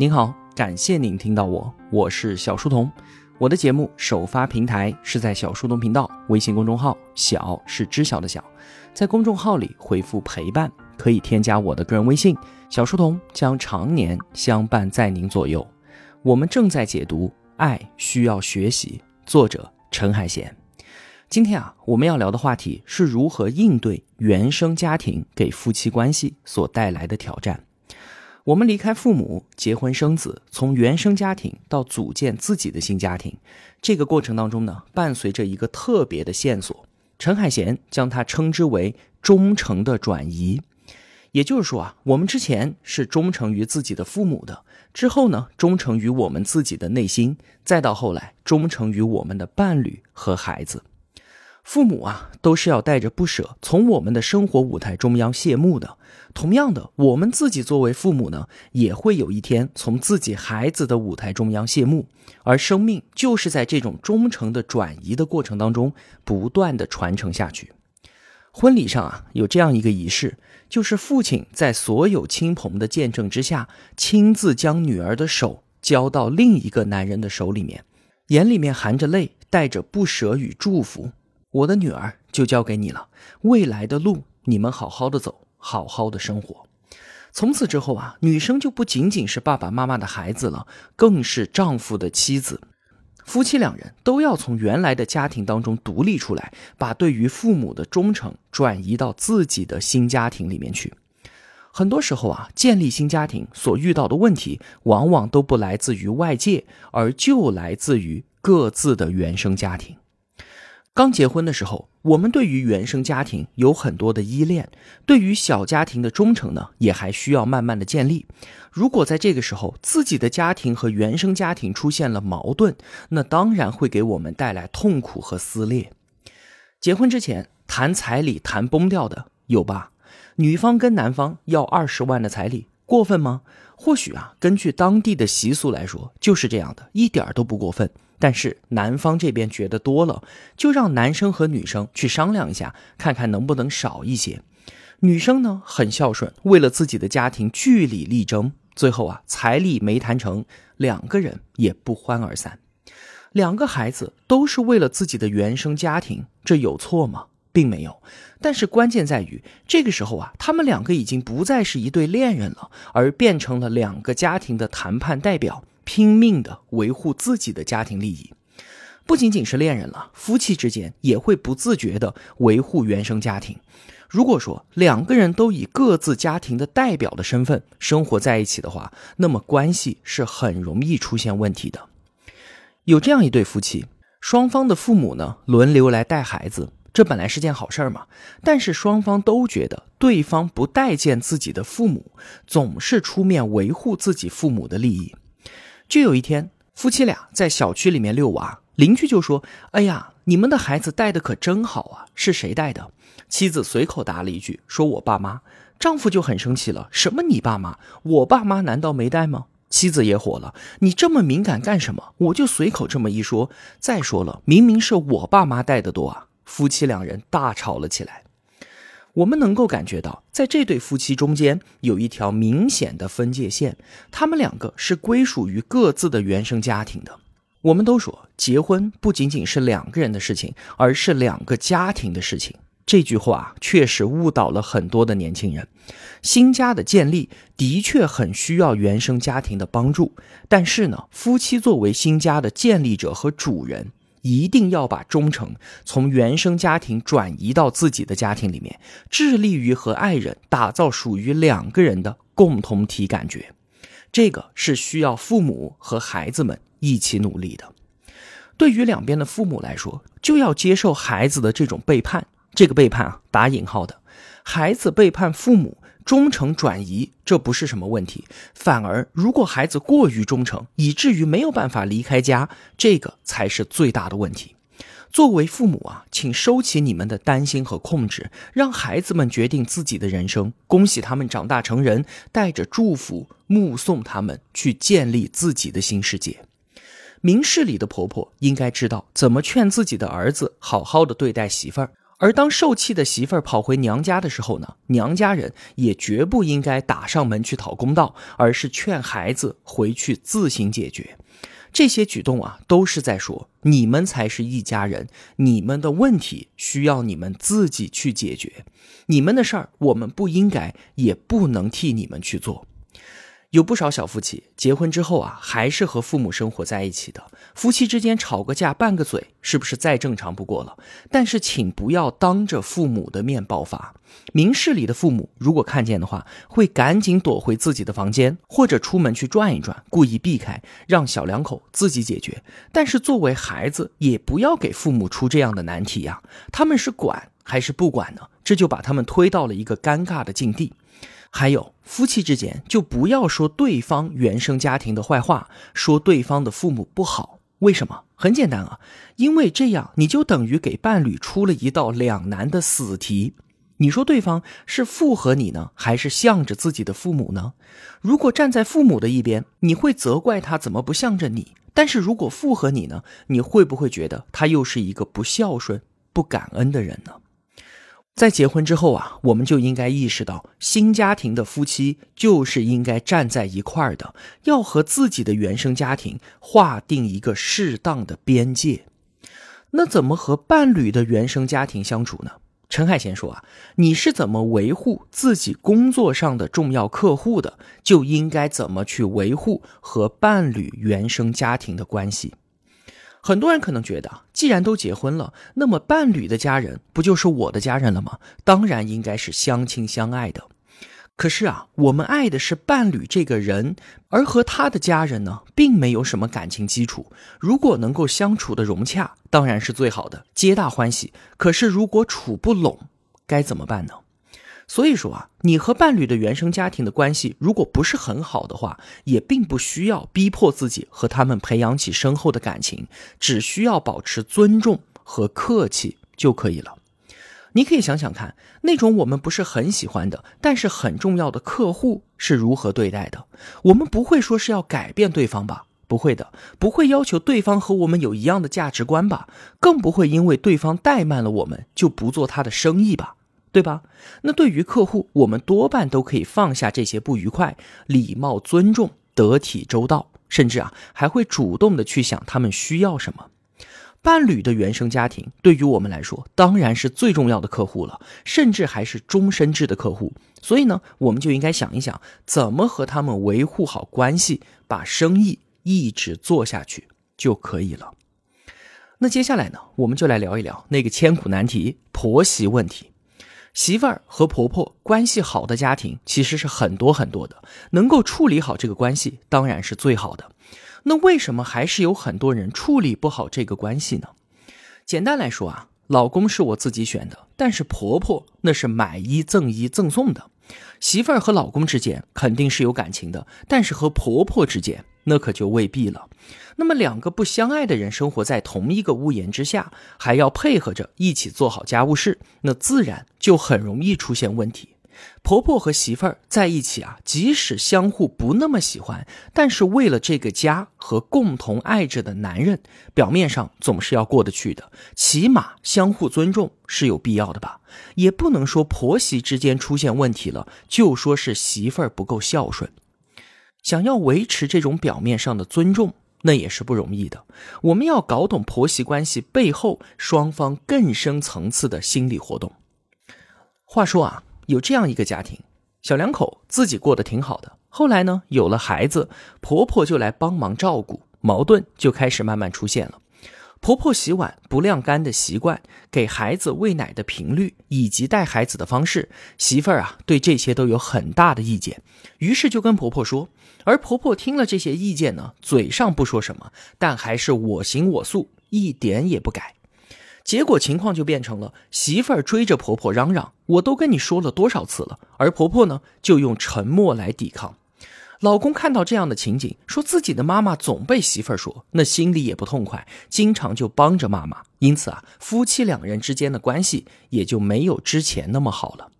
您好，感谢您听到我，我是小书童。我的节目首发平台是在小书童频道微信公众号，小是知晓的小，在公众号里回复陪伴，可以添加我的个人微信，小书童将常年相伴在您左右。我们正在解读《爱需要学习》，作者陈海贤。今天啊，我们要聊的话题是如何应对原生家庭给夫妻关系所带来的挑战。我们离开父母，结婚生子，从原生家庭到组建自己的新家庭，这个过程当中呢，伴随着一个特别的线索。陈海贤将它称之为忠诚的转移。也就是说啊，我们之前是忠诚于自己的父母的，之后呢，忠诚于我们自己的内心，再到后来，忠诚于我们的伴侣和孩子。父母啊，都是要带着不舍从我们的生活舞台中央谢幕的。同样的，我们自己作为父母呢，也会有一天从自己孩子的舞台中央谢幕。而生命就是在这种忠诚的转移的过程当中，不断的传承下去。婚礼上啊，有这样一个仪式，就是父亲在所有亲朋的见证之下，亲自将女儿的手交到另一个男人的手里面，眼里面含着泪，带着不舍与祝福。我的女儿就交给你了，未来的路你们好好的走，好好的生活。从此之后啊，女生就不仅仅是爸爸妈妈的孩子了，更是丈夫的妻子。夫妻两人都要从原来的家庭当中独立出来，把对于父母的忠诚转移到自己的新家庭里面去。很多时候啊，建立新家庭所遇到的问题，往往都不来自于外界，而就来自于各自的原生家庭。刚结婚的时候，我们对于原生家庭有很多的依恋，对于小家庭的忠诚呢，也还需要慢慢的建立。如果在这个时候自己的家庭和原生家庭出现了矛盾，那当然会给我们带来痛苦和撕裂。结婚之前谈彩礼谈崩掉的有吧？女方跟男方要二十万的彩礼，过分吗？或许啊，根据当地的习俗来说，就是这样的，一点都不过分。但是男方这边觉得多了，就让男生和女生去商量一下，看看能不能少一些。女生呢很孝顺，为了自己的家庭据理力争，最后啊彩礼没谈成，两个人也不欢而散。两个孩子都是为了自己的原生家庭，这有错吗？并没有。但是关键在于这个时候啊，他们两个已经不再是一对恋人了，而变成了两个家庭的谈判代表。拼命的维护自己的家庭利益，不仅仅是恋人了，夫妻之间也会不自觉的维护原生家庭。如果说两个人都以各自家庭的代表的身份生活在一起的话，那么关系是很容易出现问题的。有这样一对夫妻，双方的父母呢轮流来带孩子，这本来是件好事儿嘛。但是双方都觉得对方不待见自己的父母，总是出面维护自己父母的利益。就有一天，夫妻俩在小区里面遛娃，邻居就说：“哎呀，你们的孩子带的可真好啊，是谁带的？”妻子随口答了一句：“说我爸妈。”丈夫就很生气了：“什么你爸妈？我爸妈难道没带吗？”妻子也火了：“你这么敏感干什么？我就随口这么一说。再说了，明明是我爸妈带的多啊！”夫妻两人大吵了起来。我们能够感觉到，在这对夫妻中间有一条明显的分界线，他们两个是归属于各自的原生家庭的。我们都说，结婚不仅仅是两个人的事情，而是两个家庭的事情。这句话确实误导了很多的年轻人。新家的建立的确很需要原生家庭的帮助，但是呢，夫妻作为新家的建立者和主人。一定要把忠诚从原生家庭转移到自己的家庭里面，致力于和爱人打造属于两个人的共同体感觉。这个是需要父母和孩子们一起努力的。对于两边的父母来说，就要接受孩子的这种背叛。这个背叛啊，打引号的，孩子背叛父母。忠诚转移，这不是什么问题。反而，如果孩子过于忠诚，以至于没有办法离开家，这个才是最大的问题。作为父母啊，请收起你们的担心和控制，让孩子们决定自己的人生。恭喜他们长大成人，带着祝福目送他们去建立自己的新世界。明事理的婆婆应该知道怎么劝自己的儿子好好的对待媳妇儿。而当受气的媳妇儿跑回娘家的时候呢，娘家人也绝不应该打上门去讨公道，而是劝孩子回去自行解决。这些举动啊，都是在说你们才是一家人，你们的问题需要你们自己去解决，你们的事儿我们不应该也不能替你们去做。有不少小夫妻结婚之后啊，还是和父母生活在一起的。夫妻之间吵个架、拌个嘴，是不是再正常不过了？但是，请不要当着父母的面爆发。明事理的父母如果看见的话，会赶紧躲回自己的房间，或者出门去转一转，故意避开，让小两口自己解决。但是，作为孩子，也不要给父母出这样的难题呀。他们是管还是不管呢？这就把他们推到了一个尴尬的境地。还有夫妻之间，就不要说对方原生家庭的坏话，说对方的父母不好。为什么？很简单啊，因为这样你就等于给伴侣出了一道两难的死题。你说对方是附和你呢，还是向着自己的父母呢？如果站在父母的一边，你会责怪他怎么不向着你；但是如果附和你呢，你会不会觉得他又是一个不孝顺、不感恩的人呢？在结婚之后啊，我们就应该意识到，新家庭的夫妻就是应该站在一块儿的，要和自己的原生家庭划定一个适当的边界。那怎么和伴侣的原生家庭相处呢？陈海贤说啊，你是怎么维护自己工作上的重要客户的，就应该怎么去维护和伴侣原生家庭的关系。很多人可能觉得，既然都结婚了，那么伴侣的家人不就是我的家人了吗？当然应该是相亲相爱的。可是啊，我们爱的是伴侣这个人，而和他的家人呢，并没有什么感情基础。如果能够相处的融洽，当然是最好的，皆大欢喜。可是如果处不拢，该怎么办呢？所以说啊，你和伴侣的原生家庭的关系如果不是很好的话，也并不需要逼迫自己和他们培养起深厚的感情，只需要保持尊重和客气就可以了。你可以想想看，那种我们不是很喜欢的，但是很重要的客户是如何对待的。我们不会说是要改变对方吧？不会的，不会要求对方和我们有一样的价值观吧？更不会因为对方怠慢了我们就不做他的生意吧？对吧？那对于客户，我们多半都可以放下这些不愉快，礼貌、尊重、得体、周到，甚至啊，还会主动的去想他们需要什么。伴侣的原生家庭对于我们来说，当然是最重要的客户了，甚至还是终身制的客户。所以呢，我们就应该想一想，怎么和他们维护好关系，把生意一直做下去就可以了。那接下来呢，我们就来聊一聊那个千古难题——婆媳问题。媳妇儿和婆婆关系好的家庭其实是很多很多的，能够处理好这个关系当然是最好的。那为什么还是有很多人处理不好这个关系呢？简单来说啊，老公是我自己选的，但是婆婆那是买一赠一赠送的。媳妇儿和老公之间肯定是有感情的，但是和婆婆之间那可就未必了。那么两个不相爱的人生活在同一个屋檐之下，还要配合着一起做好家务事，那自然就很容易出现问题。婆婆和媳妇儿在一起啊，即使相互不那么喜欢，但是为了这个家和共同爱着的男人，表面上总是要过得去的。起码相互尊重是有必要的吧？也不能说婆媳之间出现问题了，就说是媳妇儿不够孝顺。想要维持这种表面上的尊重。那也是不容易的。我们要搞懂婆媳关系背后双方更深层次的心理活动。话说啊，有这样一个家庭，小两口自己过得挺好的，后来呢有了孩子，婆婆就来帮忙照顾，矛盾就开始慢慢出现了。婆婆洗碗不晾干的习惯，给孩子喂奶的频率，以及带孩子的方式，媳妇儿啊对这些都有很大的意见，于是就跟婆婆说。而婆婆听了这些意见呢，嘴上不说什么，但还是我行我素，一点也不改。结果情况就变成了媳妇儿追着婆婆嚷嚷：“我都跟你说了多少次了。”而婆婆呢，就用沉默来抵抗。老公看到这样的情景，说自己的妈妈总被媳妇儿说，那心里也不痛快，经常就帮着妈妈。因此啊，夫妻两人之间的关系也就没有之前那么好了。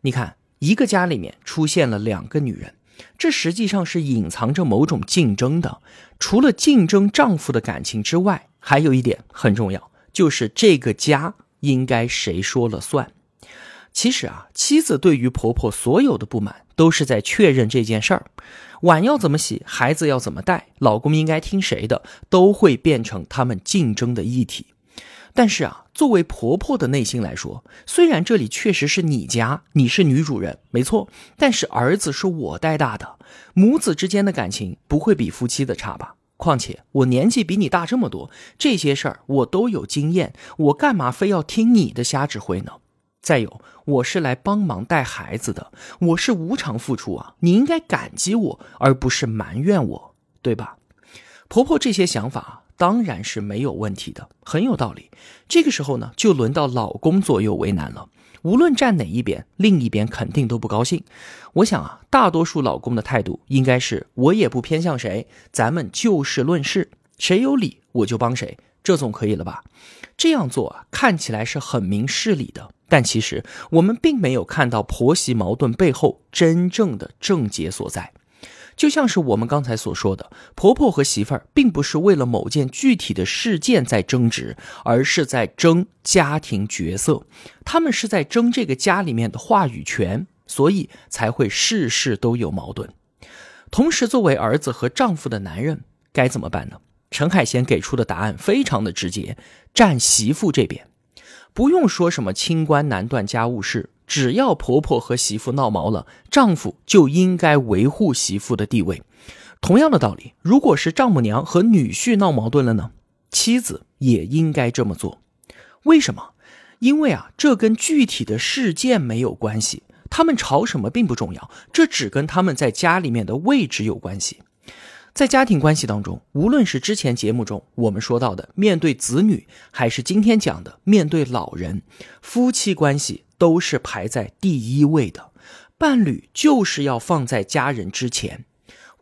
你看，一个家里面出现了两个女人。这实际上是隐藏着某种竞争的。除了竞争丈夫的感情之外，还有一点很重要，就是这个家应该谁说了算？其实啊，妻子对于婆婆所有的不满，都是在确认这件事儿：碗要怎么洗，孩子要怎么带，老公应该听谁的，都会变成他们竞争的议题。但是啊，作为婆婆的内心来说，虽然这里确实是你家，你是女主人，没错，但是儿子是我带大的，母子之间的感情不会比夫妻的差吧？况且我年纪比你大这么多，这些事儿我都有经验，我干嘛非要听你的瞎指挥呢？再有，我是来帮忙带孩子的，我是无偿付出啊，你应该感激我，而不是埋怨我，对吧？婆婆这些想法。当然是没有问题的，很有道理。这个时候呢，就轮到老公左右为难了。无论站哪一边，另一边肯定都不高兴。我想啊，大多数老公的态度应该是：我也不偏向谁，咱们就事论事，谁有理我就帮谁，这总可以了吧？这样做啊，看起来是很明事理的，但其实我们并没有看到婆媳矛盾背后真正的症结所在。就像是我们刚才所说的，婆婆和媳妇儿并不是为了某件具体的事件在争执，而是在争家庭角色，他们是在争这个家里面的话语权，所以才会事事都有矛盾。同时，作为儿子和丈夫的男人该怎么办呢？陈海贤给出的答案非常的直接，站媳妇这边，不用说什么清官难断家务事。只要婆婆和媳妇闹毛了，丈夫就应该维护媳妇的地位。同样的道理，如果是丈母娘和女婿闹矛盾了呢，妻子也应该这么做。为什么？因为啊，这跟具体的事件没有关系，他们吵什么并不重要，这只跟他们在家里面的位置有关系。在家庭关系当中，无论是之前节目中我们说到的面对子女，还是今天讲的面对老人，夫妻关系都是排在第一位的。伴侣就是要放在家人之前。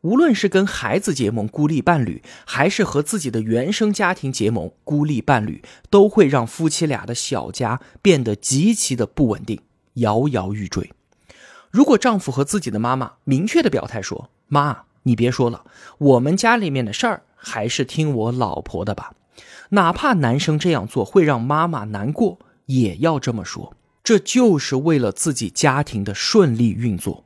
无论是跟孩子结盟孤立伴侣，还是和自己的原生家庭结盟孤立伴侣，都会让夫妻俩的小家变得极其的不稳定，摇摇欲坠。如果丈夫和自己的妈妈明确的表态说：“妈。”你别说了，我们家里面的事儿还是听我老婆的吧。哪怕男生这样做会让妈妈难过，也要这么说，这就是为了自己家庭的顺利运作。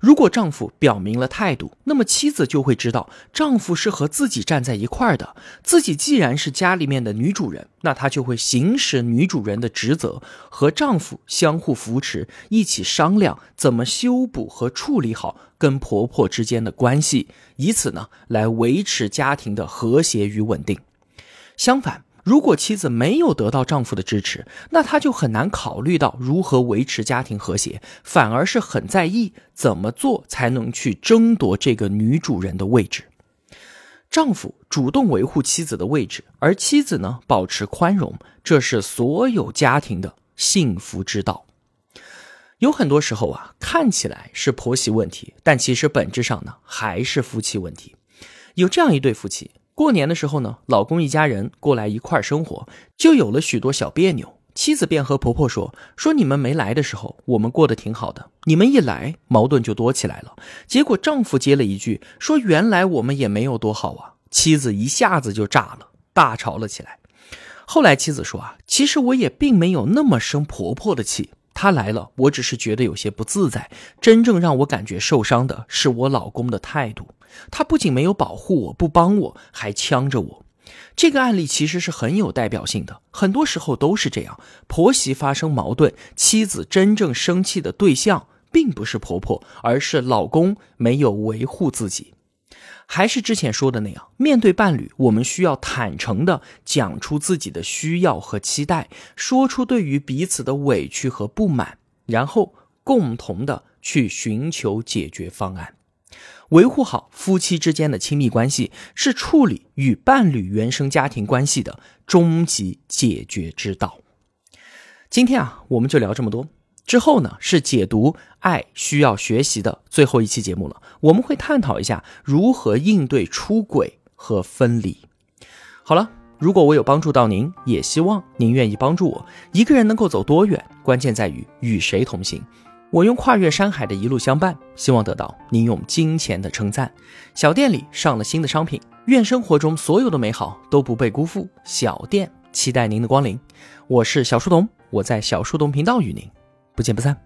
如果丈夫表明了态度，那么妻子就会知道丈夫是和自己站在一块儿的。自己既然是家里面的女主人，那她就会行使女主人的职责，和丈夫相互扶持，一起商量怎么修补和处理好跟婆婆之间的关系，以此呢来维持家庭的和谐与稳定。相反。如果妻子没有得到丈夫的支持，那她就很难考虑到如何维持家庭和谐，反而是很在意怎么做才能去争夺这个女主人的位置。丈夫主动维护妻子的位置，而妻子呢保持宽容，这是所有家庭的幸福之道。有很多时候啊，看起来是婆媳问题，但其实本质上呢还是夫妻问题。有这样一对夫妻。过年的时候呢，老公一家人过来一块儿生活，就有了许多小别扭。妻子便和婆婆说：“说你们没来的时候，我们过得挺好的。你们一来，矛盾就多起来了。”结果丈夫接了一句：“说原来我们也没有多好啊。”妻子一下子就炸了，大吵了起来。后来妻子说：“啊，其实我也并没有那么生婆婆的气。她来了，我只是觉得有些不自在。真正让我感觉受伤的是我老公的态度。”他不仅没有保护我，不帮我，还呛着我。这个案例其实是很有代表性的，很多时候都是这样。婆媳发生矛盾，妻子真正生气的对象并不是婆婆，而是老公没有维护自己。还是之前说的那样，面对伴侣，我们需要坦诚的讲出自己的需要和期待，说出对于彼此的委屈和不满，然后共同的去寻求解决方案。维护好夫妻之间的亲密关系，是处理与伴侣原生家庭关系的终极解决之道。今天啊，我们就聊这么多。之后呢，是解读《爱需要学习》的最后一期节目了。我们会探讨一下如何应对出轨和分离。好了，如果我有帮助到您，也希望您愿意帮助我。一个人能够走多远，关键在于与谁同行。我用跨越山海的一路相伴，希望得到您用金钱的称赞。小店里上了新的商品，愿生活中所有的美好都不被辜负。小店。期待您的光临。我是小书童，我在小书童频道与您不见不散。